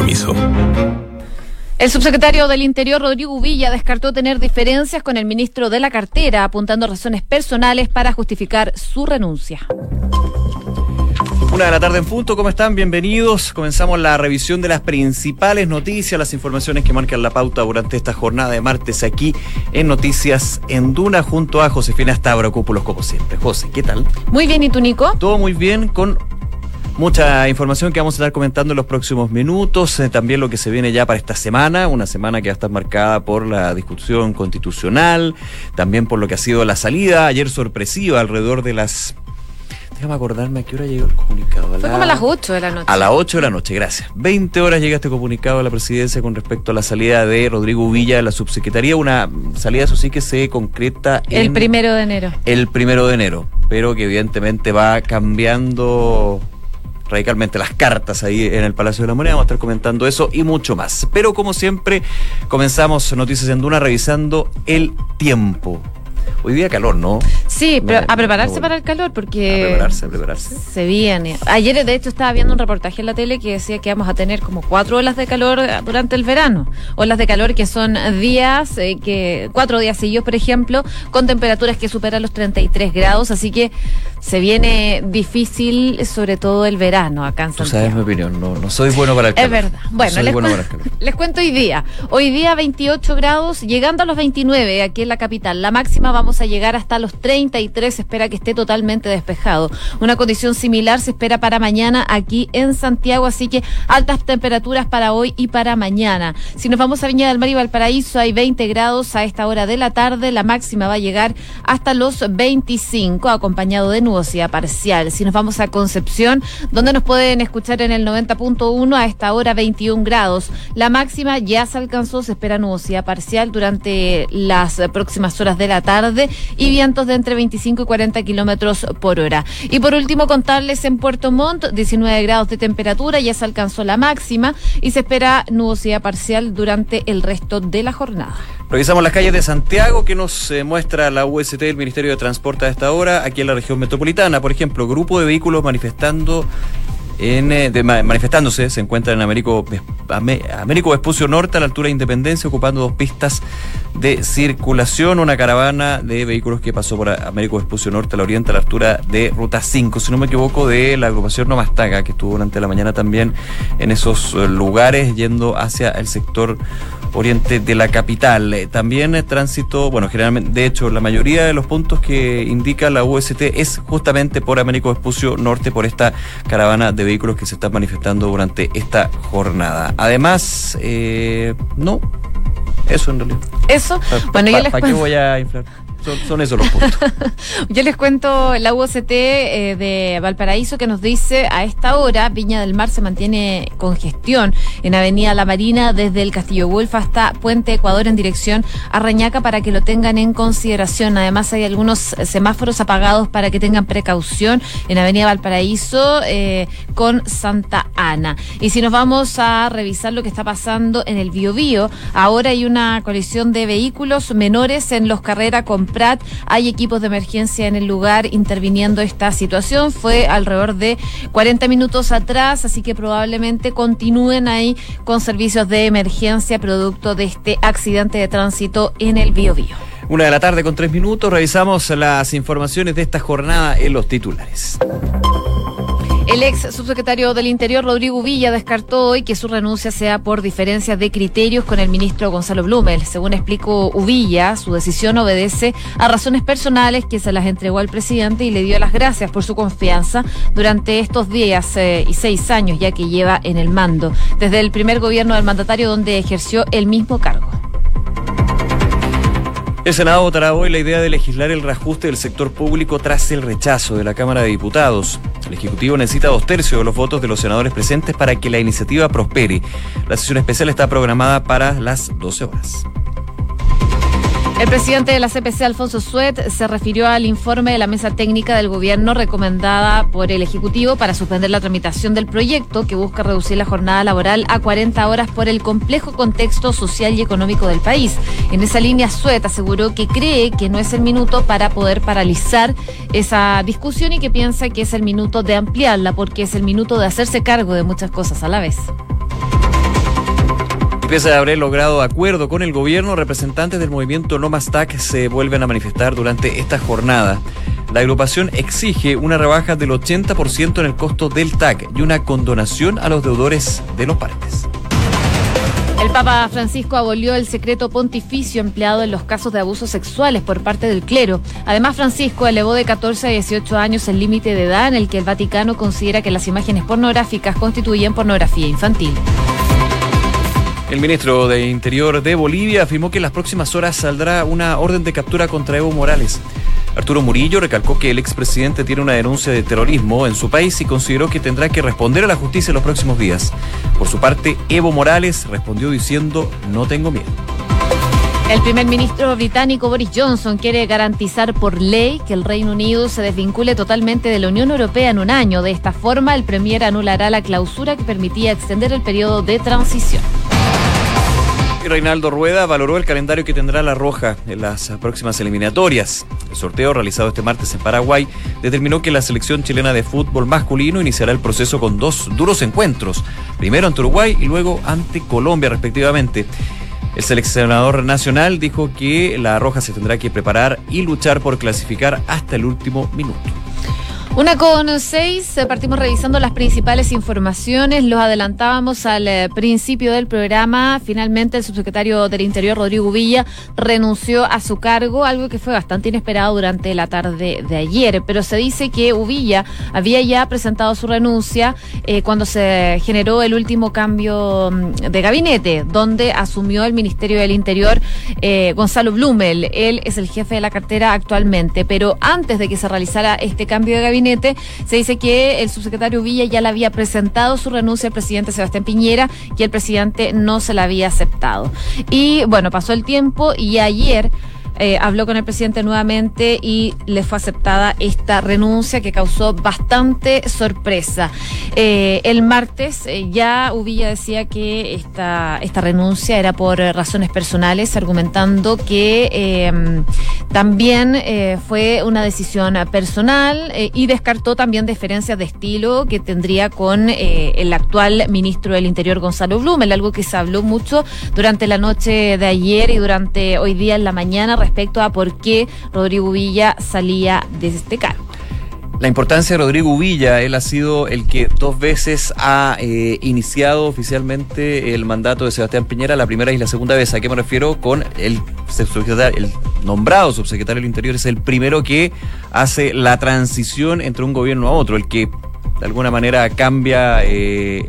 compromiso. El subsecretario del Interior, Rodrigo Villa, descartó tener diferencias con el ministro de la cartera, apuntando razones personales para justificar su renuncia. Una de la tarde en punto, ¿cómo están? Bienvenidos. Comenzamos la revisión de las principales noticias, las informaciones que marcan la pauta durante esta jornada de martes aquí en Noticias en Duna, junto a Josefina Stavrakopoulos, como siempre. José, ¿qué tal? Muy bien, ¿y tú, Nico? Todo muy bien, con Mucha información que vamos a estar comentando en los próximos minutos, eh, también lo que se viene ya para esta semana, una semana que va a estar marcada por la discusión constitucional, también por lo que ha sido la salida ayer sorpresiva alrededor de las Déjame acordarme a qué hora llegó el comunicado. Fue como a las 8 de la noche. A las 8 de la noche, gracias. 20 horas llega este comunicado de la presidencia con respecto a la salida de Rodrigo Villa de la subsecretaría. Una salida, eso sí, que se concreta El primero de enero. El primero de enero, pero que evidentemente va cambiando radicalmente las cartas ahí en el Palacio de la Moneda. Vamos a estar comentando eso y mucho más. Pero como siempre, comenzamos Noticias en Duna revisando el tiempo. Hoy día calor, ¿no? Sí, pero a prepararse para el calor porque... A prepararse, a prepararse. Se viene. Ayer, de hecho, estaba viendo un reportaje en la tele que decía que vamos a tener como cuatro olas de calor durante el verano. Olas de calor que son días, eh, que cuatro días seguidos, por ejemplo, con temperaturas que superan los 33 grados. Así que se viene difícil, sobre todo el verano acá en Santiago. Tú sabes mi opinión, no, no soy bueno para el calor. Es verdad. Bueno, les, les cuento hoy día. Hoy día 28 grados, llegando a los 29 aquí en la capital. La máxima vamos a llegar hasta los 33, se espera que esté totalmente despejado. Una condición similar se espera para mañana aquí en Santiago, así que altas temperaturas para hoy y para mañana. Si nos vamos a Viña del Mar y Valparaíso, hay 20 grados a esta hora de la tarde, la máxima va a llegar hasta los 25, acompañado de nubosidad parcial. Si nos vamos a Concepción, donde nos pueden escuchar en el 90.1 a esta hora 21 grados. La máxima ya se alcanzó, se espera nubosidad parcial durante las próximas horas de la tarde y vientos de entre 25 y 40 kilómetros por hora. Y por último, contarles en Puerto Montt, 19 grados de temperatura, ya se alcanzó la máxima y se espera nubosidad parcial durante el resto de la jornada. Revisamos las calles de Santiago que nos eh, muestra la UST del Ministerio de Transporte a esta hora, aquí en la región metropolitana. Por ejemplo, grupo de vehículos manifestando en, eh, manifestándose se encuentra en Américo, Américo Vespucio Norte, a la altura de Independencia, ocupando dos pistas de circulación. Una caravana de vehículos que pasó por Américo Vespucio Norte, a la oriente, a la altura de Ruta 5, si no me equivoco, de la agrupación Nomastaga, que estuvo durante la mañana también en esos eh, lugares, yendo hacia el sector oriente de la capital. Eh, también eh, tránsito, bueno, generalmente, de hecho, la mayoría de los puntos que indica la UST es justamente por Américo Vespucio Norte, por esta caravana de vehículos que se está manifestando durante esta jornada. Además, eh, no, eso en realidad. Eso, bueno, yo les ¿Para qué voy a inflar? Son, esos los puntos. Yo les cuento la UCT eh, de Valparaíso que nos dice a esta hora Viña del Mar se mantiene congestión en Avenida La Marina desde el Castillo Wolf hasta Puente Ecuador en dirección a Reñaca para que lo tengan en consideración. Además hay algunos semáforos apagados para que tengan precaución en Avenida Valparaíso eh, con Santa Ana. Y si nos vamos a revisar lo que está pasando en el Biobío, ahora hay una colisión de vehículos menores en los carreras con Prat. Hay equipos de emergencia en el lugar interviniendo esta situación. Fue alrededor de 40 minutos atrás, así que probablemente continúen ahí con servicios de emergencia producto de este accidente de tránsito en el Biobío. Una de la tarde con tres minutos, revisamos las informaciones de esta jornada en los titulares. El ex subsecretario del Interior, Rodrigo Villa, descartó hoy que su renuncia sea por diferencias de criterios con el ministro Gonzalo Blumel. Según explicó Uvilla, su decisión obedece a razones personales que se las entregó al presidente y le dio las gracias por su confianza durante estos días eh, y seis años ya que lleva en el mando, desde el primer gobierno del mandatario donde ejerció el mismo cargo. El Senado votará hoy la idea de legislar el reajuste del sector público tras el rechazo de la Cámara de Diputados. El Ejecutivo necesita dos tercios de los votos de los senadores presentes para que la iniciativa prospere. La sesión especial está programada para las 12 horas. El presidente de la CPC, Alfonso Suet, se refirió al informe de la mesa técnica del gobierno recomendada por el Ejecutivo para suspender la tramitación del proyecto que busca reducir la jornada laboral a 40 horas por el complejo contexto social y económico del país. En esa línea, Suet aseguró que cree que no es el minuto para poder paralizar esa discusión y que piensa que es el minuto de ampliarla porque es el minuto de hacerse cargo de muchas cosas a la vez. Pese a haber logrado acuerdo con el gobierno, representantes del movimiento No Más TAC se vuelven a manifestar durante esta jornada. La agrupación exige una rebaja del 80% en el costo del TAC y una condonación a los deudores de los parques. El Papa Francisco abolió el secreto pontificio empleado en los casos de abusos sexuales por parte del clero. Además, Francisco elevó de 14 a 18 años el límite de edad en el que el Vaticano considera que las imágenes pornográficas constituyen pornografía infantil. El ministro de Interior de Bolivia afirmó que en las próximas horas saldrá una orden de captura contra Evo Morales. Arturo Murillo recalcó que el expresidente tiene una denuncia de terrorismo en su país y consideró que tendrá que responder a la justicia en los próximos días. Por su parte, Evo Morales respondió diciendo, no tengo miedo. El primer ministro británico Boris Johnson quiere garantizar por ley que el Reino Unido se desvincule totalmente de la Unión Europea en un año. De esta forma, el Premier anulará la clausura que permitía extender el periodo de transición. Reinaldo Rueda valoró el calendario que tendrá la Roja en las próximas eliminatorias. El sorteo realizado este martes en Paraguay determinó que la selección chilena de fútbol masculino iniciará el proceso con dos duros encuentros, primero ante Uruguay y luego ante Colombia respectivamente. El seleccionador nacional dijo que la Roja se tendrá que preparar y luchar por clasificar hasta el último minuto. Una con seis, eh, partimos revisando las principales informaciones, los adelantábamos al eh, principio del programa. Finalmente el subsecretario del Interior, Rodrigo Villa, renunció a su cargo, algo que fue bastante inesperado durante la tarde de ayer. Pero se dice que Uvilla había ya presentado su renuncia eh, cuando se generó el último cambio mm, de gabinete, donde asumió el Ministerio del Interior Gonzalo Blumel. Él es el jefe de la cartera actualmente, pero antes de que se realizara este cambio de gabinete, se dice que el subsecretario Villa ya le había presentado su renuncia al presidente Sebastián Piñera y el presidente no se la había aceptado. Y bueno, pasó el tiempo y ayer eh, habló con el presidente nuevamente y le fue aceptada esta renuncia que causó bastante sorpresa. Eh, el martes eh, ya Uvilla decía que esta, esta renuncia era por razones personales, argumentando que em, también fue una decisión personal y descartó también diferencias de estilo que tendría con el actual ministro del Interior, Gonzalo Blumel, algo que se habló mucho durante la noche de ayer y durante hoy día en la mañana respecto a por qué Rodrigo Villa salía de este cargo. La importancia de Rodrigo Villa, él ha sido el que dos veces ha eh, iniciado oficialmente el mandato de Sebastián Piñera, la primera y la segunda vez. ¿A qué me refiero? Con el el nombrado subsecretario del Interior, es el primero que hace la transición entre un gobierno a otro, el que de alguna manera cambia eh,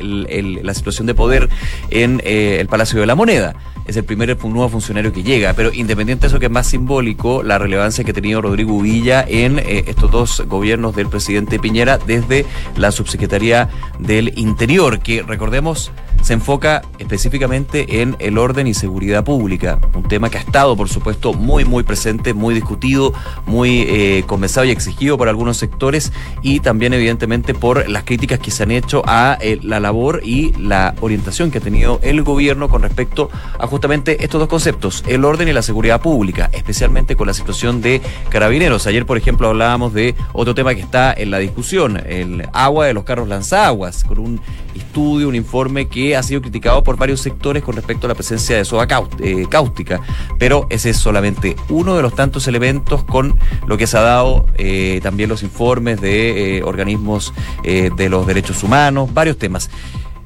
la situación de poder en eh, el Palacio de la Moneda. Es el primer nuevo funcionario que llega, pero independiente de eso que es más simbólico, la relevancia que ha tenido Rodrigo Villa en eh, estos dos gobiernos del presidente Piñera desde la subsecretaría del Interior, que recordemos se enfoca específicamente en el orden y seguridad pública, un tema que ha estado, por supuesto, muy, muy presente, muy discutido, muy eh, y exigido por algunos sectores y también, evidentemente, por las críticas que se han hecho a eh, la labor y la orientación que ha tenido el gobierno con respecto a justamente estos dos conceptos, el orden y la seguridad pública, especialmente con la situación de carabineros. Ayer, por ejemplo, hablábamos de otro tema que está en la discusión, el agua de los carros lanzaguas, con un estudio, un informe que ha sido criticado por varios sectores con respecto a la presencia de soda eh, cáustica, pero ese es solamente uno de los tantos elementos con lo que se ha dado eh, también los informes de eh, organismos de los derechos humanos, varios temas.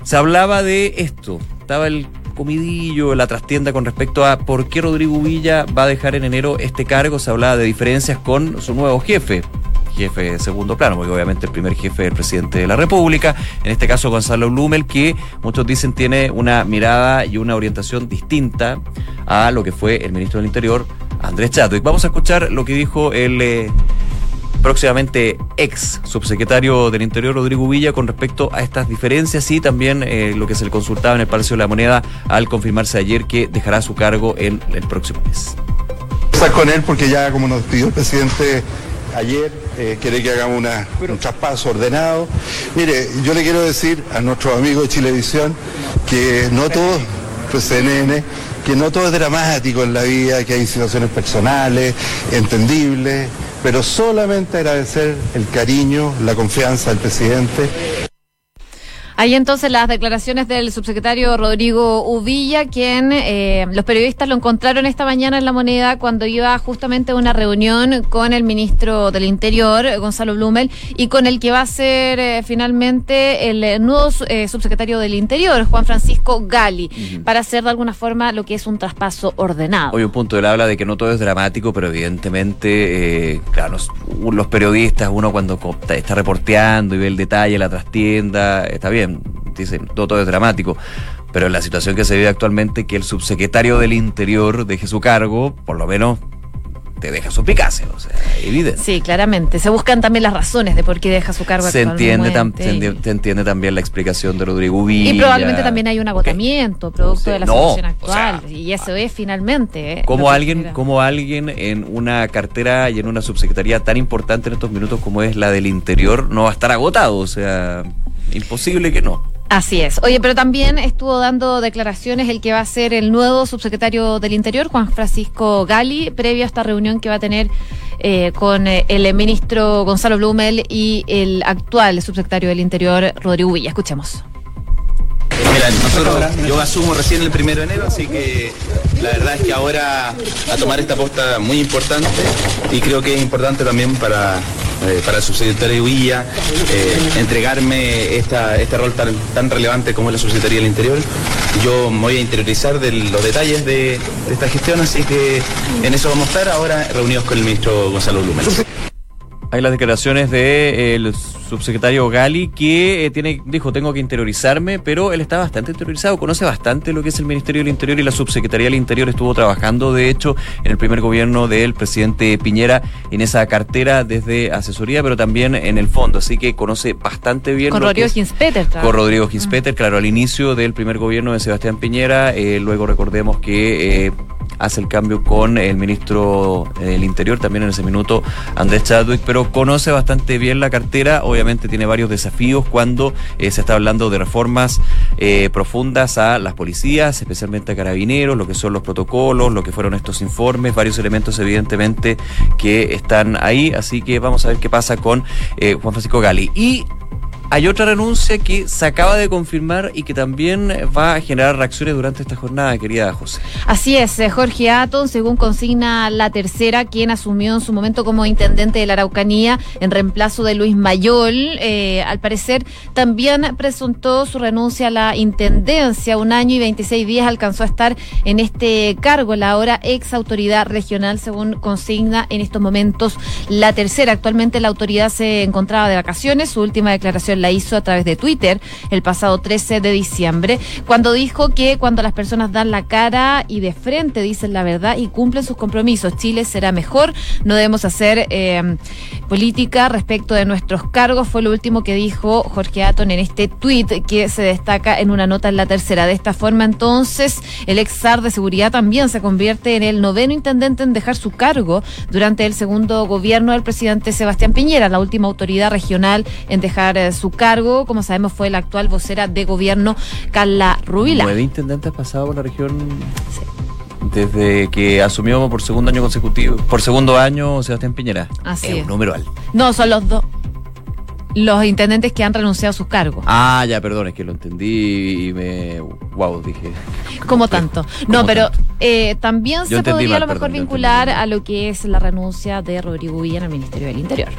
Se hablaba de esto, estaba el comidillo, la trastienda con respecto a por qué Rodrigo Villa va a dejar en enero este cargo, se hablaba de diferencias con su nuevo jefe, jefe de segundo plano, porque obviamente el primer jefe es el presidente de la República, en este caso Gonzalo Blumel, que muchos dicen tiene una mirada y una orientación distinta a lo que fue el ministro del Interior, Andrés Chato. Y vamos a escuchar lo que dijo el eh, próximamente ex subsecretario del Interior, Rodrigo Villa, con respecto a estas diferencias y también eh, lo que se le consultaba en el Palacio de la Moneda al confirmarse ayer que dejará su cargo en el próximo mes. con él porque ya como nos pidió el presidente ayer, eh, quiere que hagamos un traspaso ordenado. Mire, yo le quiero decir a nuestros amigos de Chilevisión que no todo, pues CNN, que no todo es dramático en la vida, que hay situaciones personales, entendibles, pero solamente agradecer el cariño, la confianza del presidente Hay entonces las declaraciones del subsecretario Rodrigo Uvilla, quien eh, los periodistas lo encontraron esta mañana en la moneda cuando iba justamente a una reunión con el ministro del Interior, Gonzalo Blumel, y con el que va a ser eh, finalmente el eh, nuevo subsecretario del Interior, Juan Francisco Gali, para hacer de alguna forma lo que es un traspaso ordenado. Hoy un punto, él habla de que no todo es dramático, pero evidentemente, claro, los periodistas, uno cuando está reporteando y ve el detalle, la trastienda, está bien dicen, todo, es dramático. Pero en la situación que se vive actualmente, que el subsecretario del Interior deje su cargo, por lo menos te deja su picase, o sea, evidente. Sí, claramente. Se buscan también las razones de por qué deja su cargo se entiende, se, entiende, también la explicación de Rodrigo Villa. Y probablemente también hay un agotamiento producto de la situación actual. y eso es finalmente. Eh, como alguien, como alguien en una cartera y en una subsecretaría tan importante en estos minutos como es la del interior no va a estar agotado, o sea imposible que no. Así es. Oye, pero también estuvo dando declaraciones el que va a ser el nuevo subsecretario del Interior, Juan Francisco Gali, previo a esta reunión que va a tener eh, con eh, el ministro Gonzalo Blumel y el actual subsecretario del Interior, Rodrigo Villa. Escuchemos. Mira, nosotros, yo asumo recién el primero de enero, así que la verdad es que ahora a tomar esta posta muy importante y creo que es importante también para, eh, para el subsecretario Villa eh, entregarme esta, este rol tan, tan relevante como es la subsecretaría del Interior. Yo me voy a interiorizar de los detalles de, esta gestión, así que en eso vamos a estar ahora reunidos con el ministro Gonzalo Blumen. Hay las declaraciones del subsecretario Gali que eh, tiene, dijo, tengo que interiorizarme, pero él está bastante interiorizado, conoce bastante lo que es el Ministerio del Interior y la Subsecretaría del Interior estuvo trabajando, de hecho, en el primer gobierno del presidente Piñera en esa cartera desde asesoría, pero también en el fondo, así que conoce bastante bien. Con Rodrigo Ginspeter. Con Rodrigo Ginspeter, claro, al inicio del primer gobierno de Sebastián Piñera, eh, luego recordemos que... Eh, hace el cambio con el ministro del Interior, también en ese minuto Andrés Chadwick, pero conoce bastante bien la cartera, obviamente tiene varios desafíos cuando eh, se está hablando de reformas eh, profundas a las policías, especialmente a carabineros, lo que son los protocolos, lo que fueron estos informes, varios elementos evidentemente que están ahí, así que vamos a ver qué pasa con eh, Juan Francisco Gali. Y hay otra renuncia que se acaba de confirmar y que también va a generar reacciones durante esta jornada, querida José. Así es, eh, Jorge Aton, según consigna la tercera, quien asumió en su momento como intendente de la Araucanía en reemplazo de Luis Mayol, eh, al parecer también presentó su renuncia a la intendencia. Un año y 26 días alcanzó a estar en este cargo, la ahora ex autoridad regional, según consigna en estos momentos la tercera. Actualmente la autoridad se encontraba de vacaciones, su última declaración la hizo a través de Twitter el pasado 13 de diciembre, cuando dijo que cuando las personas dan la cara y de frente dicen la verdad y cumplen sus compromisos, Chile será mejor, no debemos hacer eh, política respecto de nuestros cargos, fue lo último que dijo Jorge Aton en este tweet que se destaca en una nota en la tercera. De esta forma, entonces, el ex SAR de seguridad también se convierte en el noveno intendente en dejar su cargo durante el segundo gobierno del presidente Sebastián Piñera, la última autoridad regional en dejar eh, su su cargo, como sabemos, fue la actual vocera de gobierno, Carla Rubila. Nueve intendentes pasado por la región. Desde que asumió por segundo año consecutivo, por segundo año Sebastián Piñera. Así es. un número alto. No, son los dos los intendentes que han renunciado a sus cargos. Ah, ya, perdón, es que lo entendí y me. Wow, dije. Como tanto. No, pero eh, también se podría a lo mejor vincular a lo que es la renuncia de Rodrigo Villa en el Ministerio del Interior.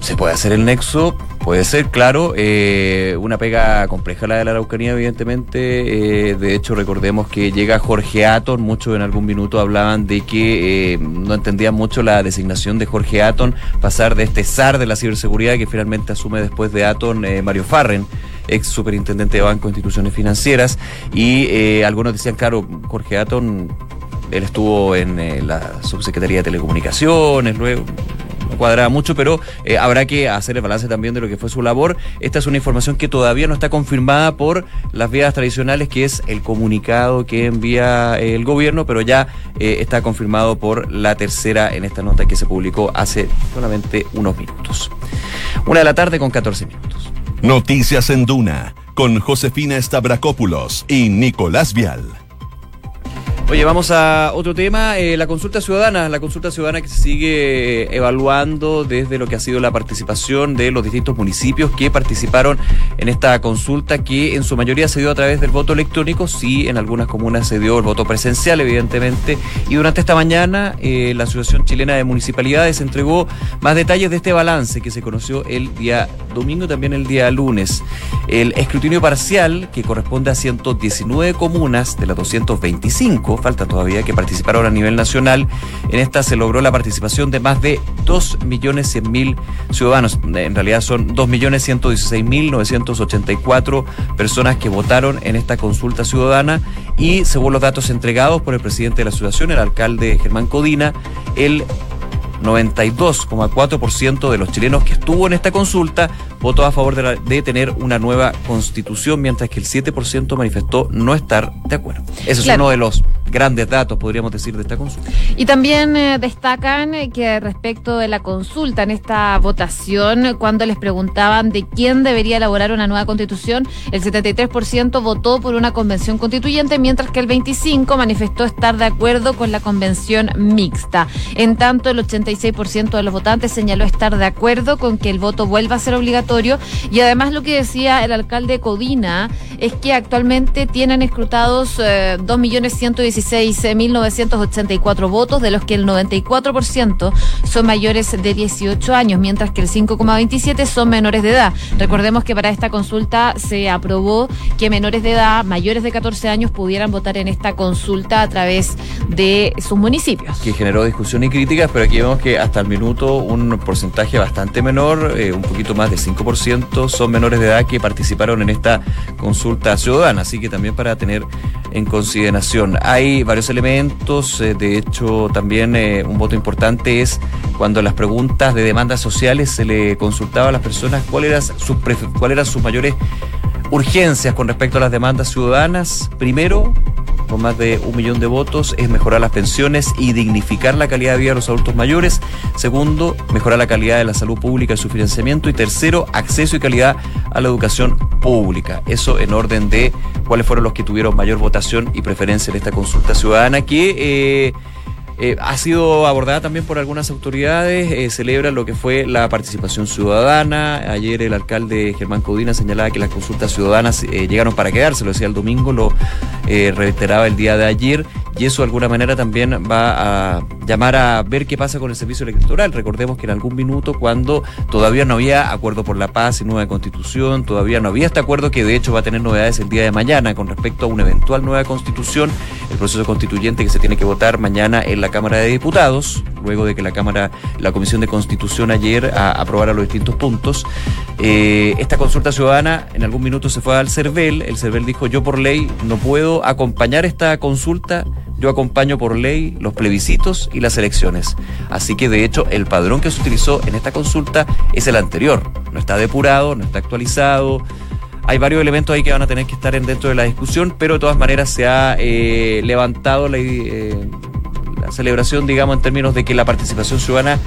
Se puede hacer el nexo, puede ser, claro, eh, una pega compleja la de la Araucanía, evidentemente. Eh, de hecho, recordemos que llega Jorge Aton, muchos en algún minuto hablaban de que eh, no entendían mucho la designación de Jorge Aton, pasar de este zar de la ciberseguridad que finalmente asume después de Aton Mario Farren ex superintendente de Banco e Instituciones Financieras, y algunos decían, claro, Jorge Aton, él estuvo en la subsecretaría de Telecomunicaciones, luego cuadraba mucho, pero eh, habrá que hacer el balance también de lo que fue su labor. Esta es una información que todavía no está confirmada por las vías tradicionales, que es el comunicado que envía el gobierno, pero ya eh, está confirmado por la tercera en esta nota que se publicó hace solamente unos minutos. Una de la tarde con 14 minutos. Noticias en Duna con Josefina Stavrakopoulos y Nicolás Vial. Oye, vamos a otro tema, eh, la consulta ciudadana, la consulta ciudadana que se sigue eh, evaluando desde lo que ha sido la participación de los distintos municipios que participaron en esta consulta que en su mayoría se dio a través del voto electrónico, sí, en algunas comunas se dio el voto presencial, evidentemente, y durante esta mañana eh, la Asociación Chilena de Municipalidades entregó más detalles de este balance que se conoció el día domingo y también el día lunes. El escrutinio parcial, que corresponde a 119 comunas de las 225, falta todavía, que participaron a nivel nacional. En esta se logró la participación de más de 2.100.000 ciudadanos. En realidad son 2.116.984 personas que votaron en esta consulta ciudadana y según los datos entregados por el presidente de la asociación, el alcalde Germán Codina, el 92,4% de los chilenos que estuvo en esta consulta votó a favor de, tener una nueva constitución, mientras que el 7% manifestó no estar de acuerdo. Ese es uno de los grandes datos, podríamos decir, de esta consulta. Y también eh, destacan eh, que respecto de la consulta en esta votación, cuando les preguntaban de quién debería elaborar una nueva constitución, el 73% votó por una convención constituyente, mientras que el 25% manifestó estar de acuerdo con la convención mixta. En tanto, el 86% de los votantes señaló estar de acuerdo con que el voto vuelva a ser obligatorio y además lo que decía el alcalde Codina es que actualmente tienen escrutados eh, 2.116 16.984 votos, de los que el 94% son mayores de 18 años, mientras que el 5,27 son menores de edad. Recordemos que para esta consulta se aprobó que menores de edad, mayores de 14 años, pudieran votar en esta consulta a través de sus municipios. Que generó discusión y críticas, pero aquí vemos que hasta el minuto un porcentaje bastante menor, eh, un poquito más de 5%, son menores de edad que participaron en esta consulta ciudadana. Así que también para tener en consideración. Hay varios elementos, eh, de hecho también eh, un voto importante es cuando las preguntas de demandas sociales se le consultaba a las personas cuáles eran sus, cuál eran sus mayores urgencias con respecto a las demandas ciudadanas. Primero, con más de un millón de votos, es mejorar las pensiones y dignificar la calidad de vida de los adultos mayores. Segundo, mejorar la calidad de la salud pública y su financiamiento. Y tercero, acceso y calidad a la educación pública. Eso en orden de cuáles fueron los que tuvieron mayor votación y preferencia en esta consulta ciudadana que... Eh, eh, ha sido abordada también por algunas autoridades, eh, celebra lo que fue la participación ciudadana. Ayer el alcalde Germán Codina señalaba que las consultas ciudadanas eh, llegaron para quedarse, lo decía el domingo, lo reiteraba el día de ayer y eso de alguna manera también va a llamar a ver qué pasa con el servicio electoral. Recordemos que en algún minuto, cuando todavía no había acuerdo por la paz y nueva constitución, todavía no había este acuerdo que de hecho va a tener novedades el día de mañana con respecto a una eventual nueva constitución, el proceso constituyente que se tiene que votar mañana en la Cámara de Diputados, luego de que la Cámara, la Comisión de Constitución ayer aprobara los distintos puntos. Eh, esta consulta ciudadana en algún minuto se fue al CERVEL, el CERVEL dijo yo por ley no puedo acompañar esta consulta yo acompaño por ley los plebiscitos y las elecciones. Así que de hecho el padrón que se utilizó en esta consulta es el anterior. No está depurado, no está actualizado. Hay varios elementos ahí que van a tener que estar dentro de la discusión, pero de todas maneras se ha eh, levantado la, eh, la celebración, digamos, en términos de que la participación ciudadana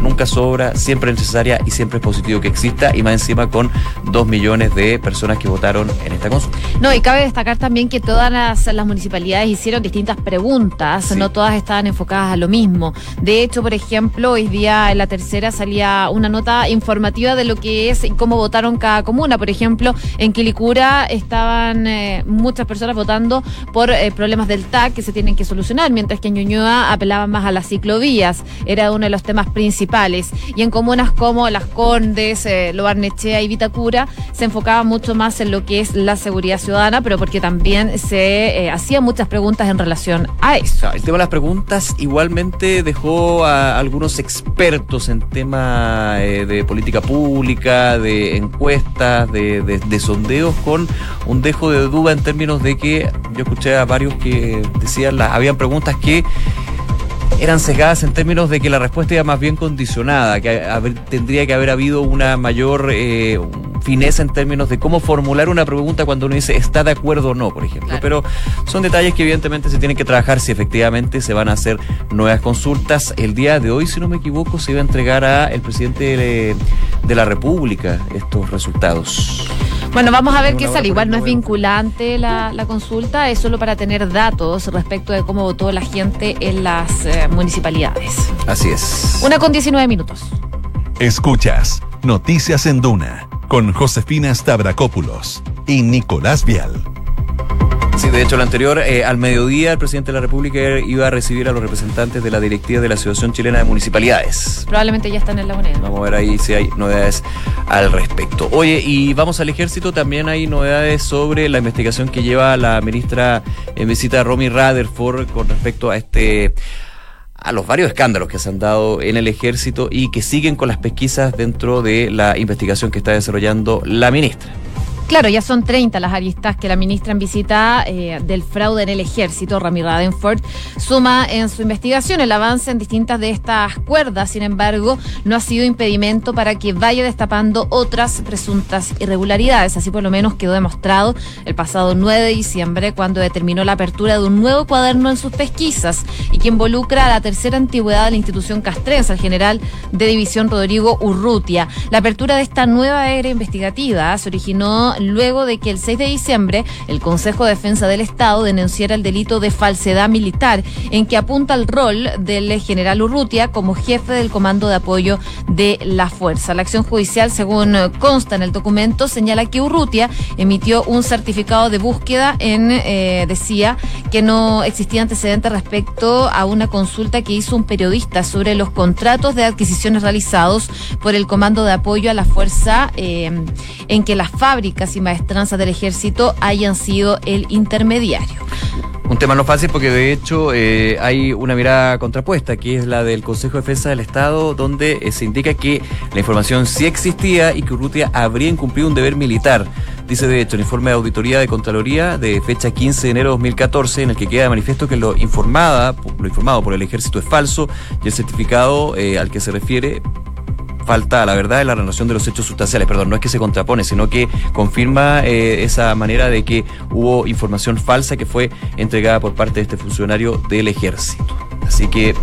nunca sobra, siempre es necesaria y siempre es positivo que exista, y más encima con dos millones de personas que votaron en esta consulta. No, y cabe destacar también que todas las, municipalidades hicieron distintas preguntas, no todas estaban enfocadas a lo mismo. De hecho, por ejemplo, hoy día en la tercera salía una nota informativa de lo que es y cómo votaron cada comuna. Por ejemplo, en Quilicura estaban eh, muchas personas votando por eh, problemas del TAC que se tienen que solucionar, mientras que en Ñuñoa apelaban más a las ciclovías. Era uno de los temas principales y en comunas como Las Condes, eh, Lobarnechea y Vitacura se enfocaba mucho más en lo que es la seguridad ciudadana, pero porque también se eh, hacían muchas preguntas en relación a eso. el tema de las preguntas igualmente dejó a algunos expertos en tema eh, de política pública, de encuestas, de, de sondeos, con un dejo de duda en términos de que yo escuché a varios que decían, la, habían preguntas que eran sesgadas en términos de que la respuesta era más bien condicionada, que tendría que haber habido una mayor eh, fineza en términos de cómo formular una pregunta cuando uno dice está de acuerdo o no, por ejemplo. Pero son detalles que evidentemente se tienen que trabajar si efectivamente se van a hacer nuevas consultas. El día de hoy, si no me equivoco, se iba a entregar a el presidente de, de la República estos resultados. Bueno, vamos a ver qué sale. Igual no es vinculante la, consulta, es solo para tener datos respecto de cómo votó la gente en las eh, municipalidades. Así es. Una con 19 minutos. Escuchas Noticias en Duna con Josefina Stavrakopoulos y Nicolás Vial. Sí, de hecho, lo anterior, eh, al mediodía, el presidente de la República iba a recibir a los representantes de la directiva de la Asociación Chilena de Municipalidades. Probablemente ya están en la moneda. Vamos a ver ahí si hay novedades al respecto. Oye, y vamos al ejército, también hay novedades sobre la investigación que lleva la ministra en visita Romy Rutherford con respecto a este a los varios escándalos que se han dado en el ejército y que siguen con las pesquisas dentro de la investigación que está desarrollando la ministra. Claro, ya son 30 las aristas que la ministra en visita eh, del fraude en el ejército, Rami Radenford, suma en su investigación. El avance en distintas de estas cuerdas, sin embargo, no ha sido impedimento para que vaya destapando otras presuntas irregularidades. Así por lo menos quedó demostrado el pasado 9 de diciembre cuando determinó la apertura de un nuevo cuaderno en sus pesquisas y que involucra a la tercera antigüedad de la institución castrense, el general de división Rodrigo Urrutia. La apertura de esta nueva era investigativa se originó luego de que el 6 de diciembre el Consejo de Defensa del Estado denunciara el delito de falsedad militar, en que apunta el rol del general Urrutia como jefe del Comando de Apoyo de la Fuerza. La acción judicial, según consta en el documento, señala que Urrutia emitió un certificado de búsqueda en, eh, decía, que no existía antecedente respecto a una consulta que hizo un periodista sobre los contratos de adquisiciones realizados por el Comando de Apoyo a la Fuerza, eh, en que las fábricas y maestranzas del ejército hayan sido el intermediario. Un tema no fácil porque de hecho eh, hay una mirada contrapuesta, que es la del Consejo de Defensa del Estado, donde eh, se indica que la información sí existía y que Urrutia habría incumplido un deber militar. Dice de hecho el informe de auditoría de Contraloría de fecha 15 de enero de 2014, en el que queda de manifiesto que lo informada, lo informado por el ejército es falso y el certificado eh, al que se refiere falta la verdad de la relación de los hechos sustanciales. Perdón, no es que se contrapone, sino que confirma eh, esa manera de que hubo información falsa que fue entregada por parte de este funcionario del ejército. Así que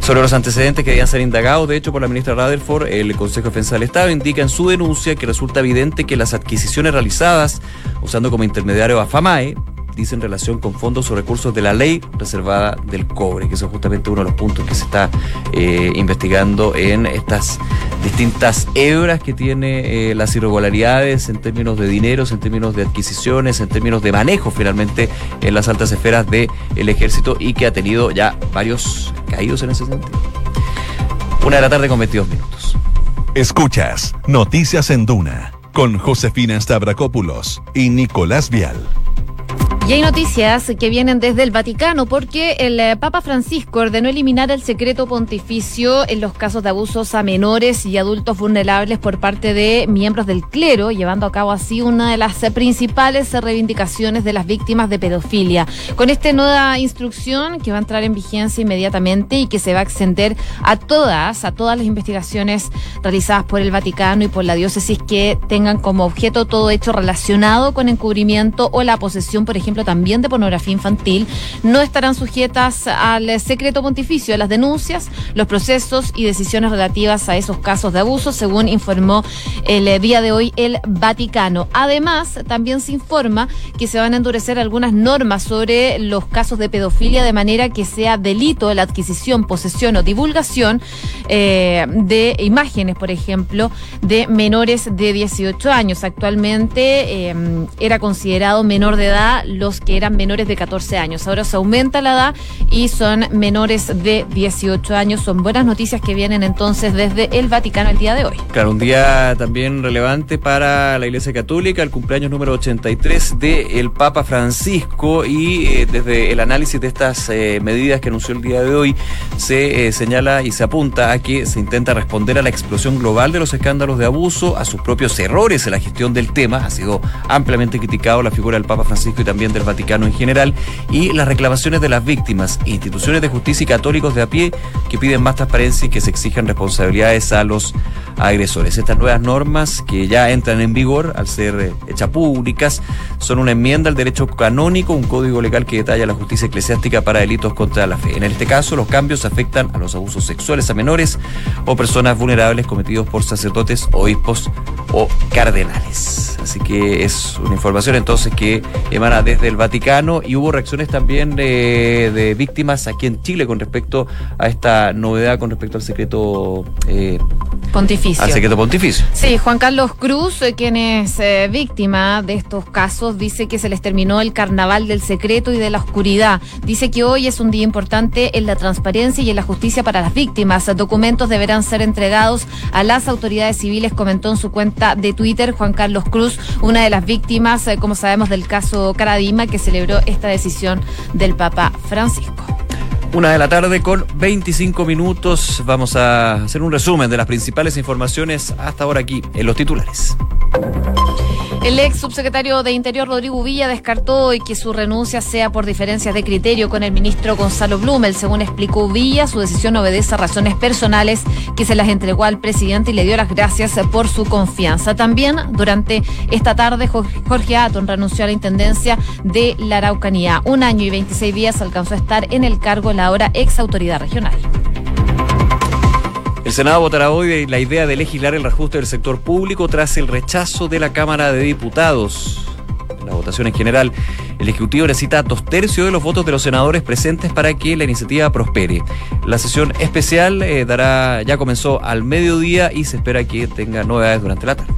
sobre los antecedentes que debían ser indagados, de hecho, por la ministra Rutherford, el Consejo de Defensa del Estado indica en su denuncia que resulta evidente que las adquisiciones realizadas usando como intermediario a FAMAE dice en relación con fondos o recursos de la ley reservada del cobre, que es justamente uno de los puntos que se está eh, investigando en estas distintas hebras que tiene eh, las irregularidades en términos de dineros, en términos de adquisiciones, en términos de manejo finalmente en las altas esferas del ejército y que ha tenido ya varios caídos en ese sentido. Una de la tarde con 22 minutos. Escuchas Noticias en Duna con Josefina Stavrakopoulos y Nicolás Vial. Y hay noticias que vienen desde el Vaticano porque el eh, Papa Francisco ordenó eliminar el secreto pontificio en los casos de abusos a menores y adultos vulnerables por parte de miembros del clero, llevando a cabo así una de las principales reivindicaciones de las víctimas de pedofilia. Con esta nueva instrucción que va a entrar en vigencia inmediatamente y que se va a extender a todas, a todas las investigaciones realizadas por el Vaticano y por la diócesis que tengan como objeto todo hecho relacionado con encubrimiento o la posesión, por ejemplo, también de pornografía infantil, no estarán sujetas al secreto pontificio de las denuncias, los procesos y decisiones relativas a esos casos de abuso, según informó el día de hoy el Vaticano. Además, también se informa que se van a endurecer algunas normas sobre los casos de pedofilia de manera que sea delito la adquisición, posesión o divulgación eh, de imágenes, por ejemplo, de menores de 18 años. Actualmente eh, era considerado menor de edad que eran menores de 14 años. Ahora se aumenta la edad y son menores de 18 años. Son buenas noticias que vienen entonces desde el Vaticano el día de hoy. Claro, un día también relevante para la Iglesia Católica, el cumpleaños número 83 del Papa Francisco y eh, desde el análisis de estas eh, medidas que anunció el día de hoy se eh, señala y se apunta a que se intenta responder a la explosión global de los escándalos de abuso, a sus propios errores en la gestión del tema. Ha sido ampliamente criticado la figura del Papa Francisco y también de del Vaticano en general y las reclamaciones de las víctimas, instituciones de justicia y católicos de a pie que piden más transparencia y que se exijan responsabilidades a los agresores. Estas nuevas normas que ya entran en vigor al ser eh, hechas públicas son una enmienda al derecho canónico, un código legal que detalla la justicia eclesiástica para delitos contra la fe. En este caso, los cambios afectan a los abusos sexuales a menores o personas vulnerables cometidos por sacerdotes, obispos o cardenales. Así que es una información entonces que emana desde el Vaticano y hubo reacciones también de, víctimas aquí en Chile con respecto a esta novedad, con respecto al secreto eh, pontificio. Al secreto pontificio. Sí, Juan Carlos Cruz, eh, quien es eh, víctima de estos casos, dice que se les terminó el carnaval del secreto y de la oscuridad. Dice que hoy es un día importante en la transparencia y en la justicia para las víctimas. Documentos deberán ser entregados a las autoridades civiles, comentó en su cuenta de Twitter Juan Carlos Cruz una de las víctimas, eh, como sabemos, del caso Que celebró esta decisión del Papa Francisco. Una de la tarde con 25 minutos. Vamos a hacer un resumen de las principales informaciones hasta ahora aquí en los titulares. El ex subsecretario de Interior Rodrigo Villa descartó hoy que su renuncia sea por diferencias de criterio con el ministro Gonzalo Blumel. Según explicó Villa, su decisión obedece a razones personales que se las entregó al presidente y le dio las gracias por su confianza. También durante esta tarde Jorge Aton renunció a la intendencia de la Araucanía. Un año y 26 días alcanzó a estar en el cargo la ahora ex autoridad regional. El Senado votará hoy la idea de legislar el reajuste del sector público tras el rechazo de la Cámara de Diputados. En la votación en general, el Ejecutivo necesita dos tercios de los votos de los senadores presentes para que la iniciativa prospere. La sesión especial eh, dará, ya comenzó al mediodía y se espera que tenga novedades durante la tarde.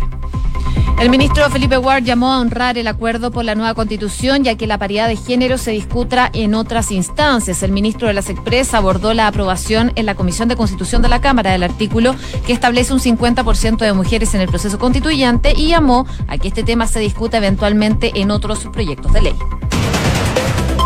El ministro Felipe Ward llamó a honrar el acuerdo por la nueva constitución, ya que la paridad de género se discuta en otras instancias. El ministro de las Express abordó la aprobación en la Comisión de Constitución de la Cámara del artículo que establece un 50% de mujeres en el proceso constituyente y llamó a que este tema se discuta eventualmente en otros proyectos de ley.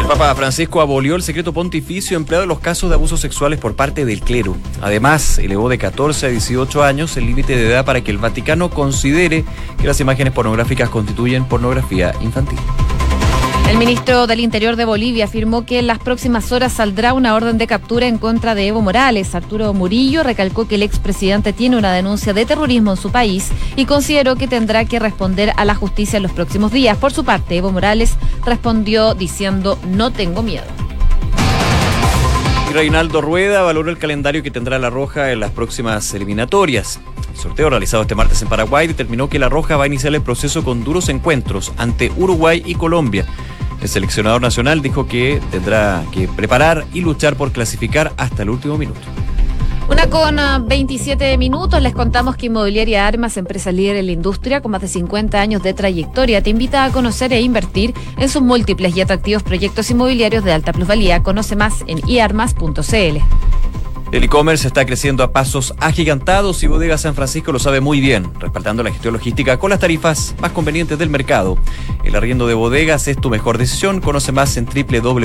El Papa Francisco abolió el secreto pontificio empleado en los casos de abusos sexuales por parte del clero. Además, elevó de 14 a 18 años el límite de edad para que el Vaticano considere que las imágenes pornográficas constituyen pornografía infantil. El ministro del Interior de Bolivia afirmó que en las próximas horas saldrá una orden de captura en contra de Evo Morales. Arturo Murillo recalcó que el expresidente tiene una denuncia de terrorismo en su país y consideró que tendrá que responder a la justicia en los próximos días. Por su parte, Evo Morales respondió diciendo no tengo miedo. Reinaldo Rueda valoró el calendario que tendrá La Roja en las próximas eliminatorias. El sorteo realizado este martes en Paraguay determinó que La Roja va a iniciar el proceso con duros encuentros ante Uruguay y Colombia. El seleccionador nacional dijo que tendrá que preparar y luchar por clasificar hasta el último minuto. Una con 27 ah, minutos, les contamos que Inmobiliaria Armas, empresa líder en la industria con más de 50 años de trayectoria, te invita a conocer e invertir en sus múltiples y atractivos proyectos inmobiliarios de alta plusvalía. Conoce más en iarmas.cl. El e-commerce está creciendo a pasos agigantados y Bodega San Francisco lo sabe muy bien, respaldando la gestión logística con las tarifas más convenientes del mercado. El arriendo de bodegas es tu mejor decisión. Conoce más en www.psf.c.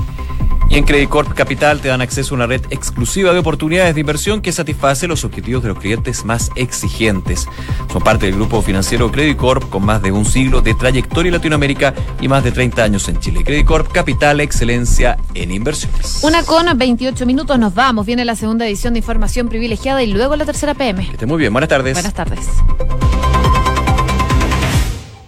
Y en Credit Corp Capital te dan acceso a una red exclusiva de oportunidades de inversión que satisface los objetivos de los clientes más exigentes. Son parte del grupo financiero Credit Corp con más de un siglo de trayectoria en Latinoamérica y más de 30 años en Chile. Credit Corp Capital, excelencia en inversiones. Una con 28 minutos nos vamos. Viene la segunda edición de Información Privilegiada y luego la tercera PM. Que esté muy bien. Buenas tardes. Buenas tardes.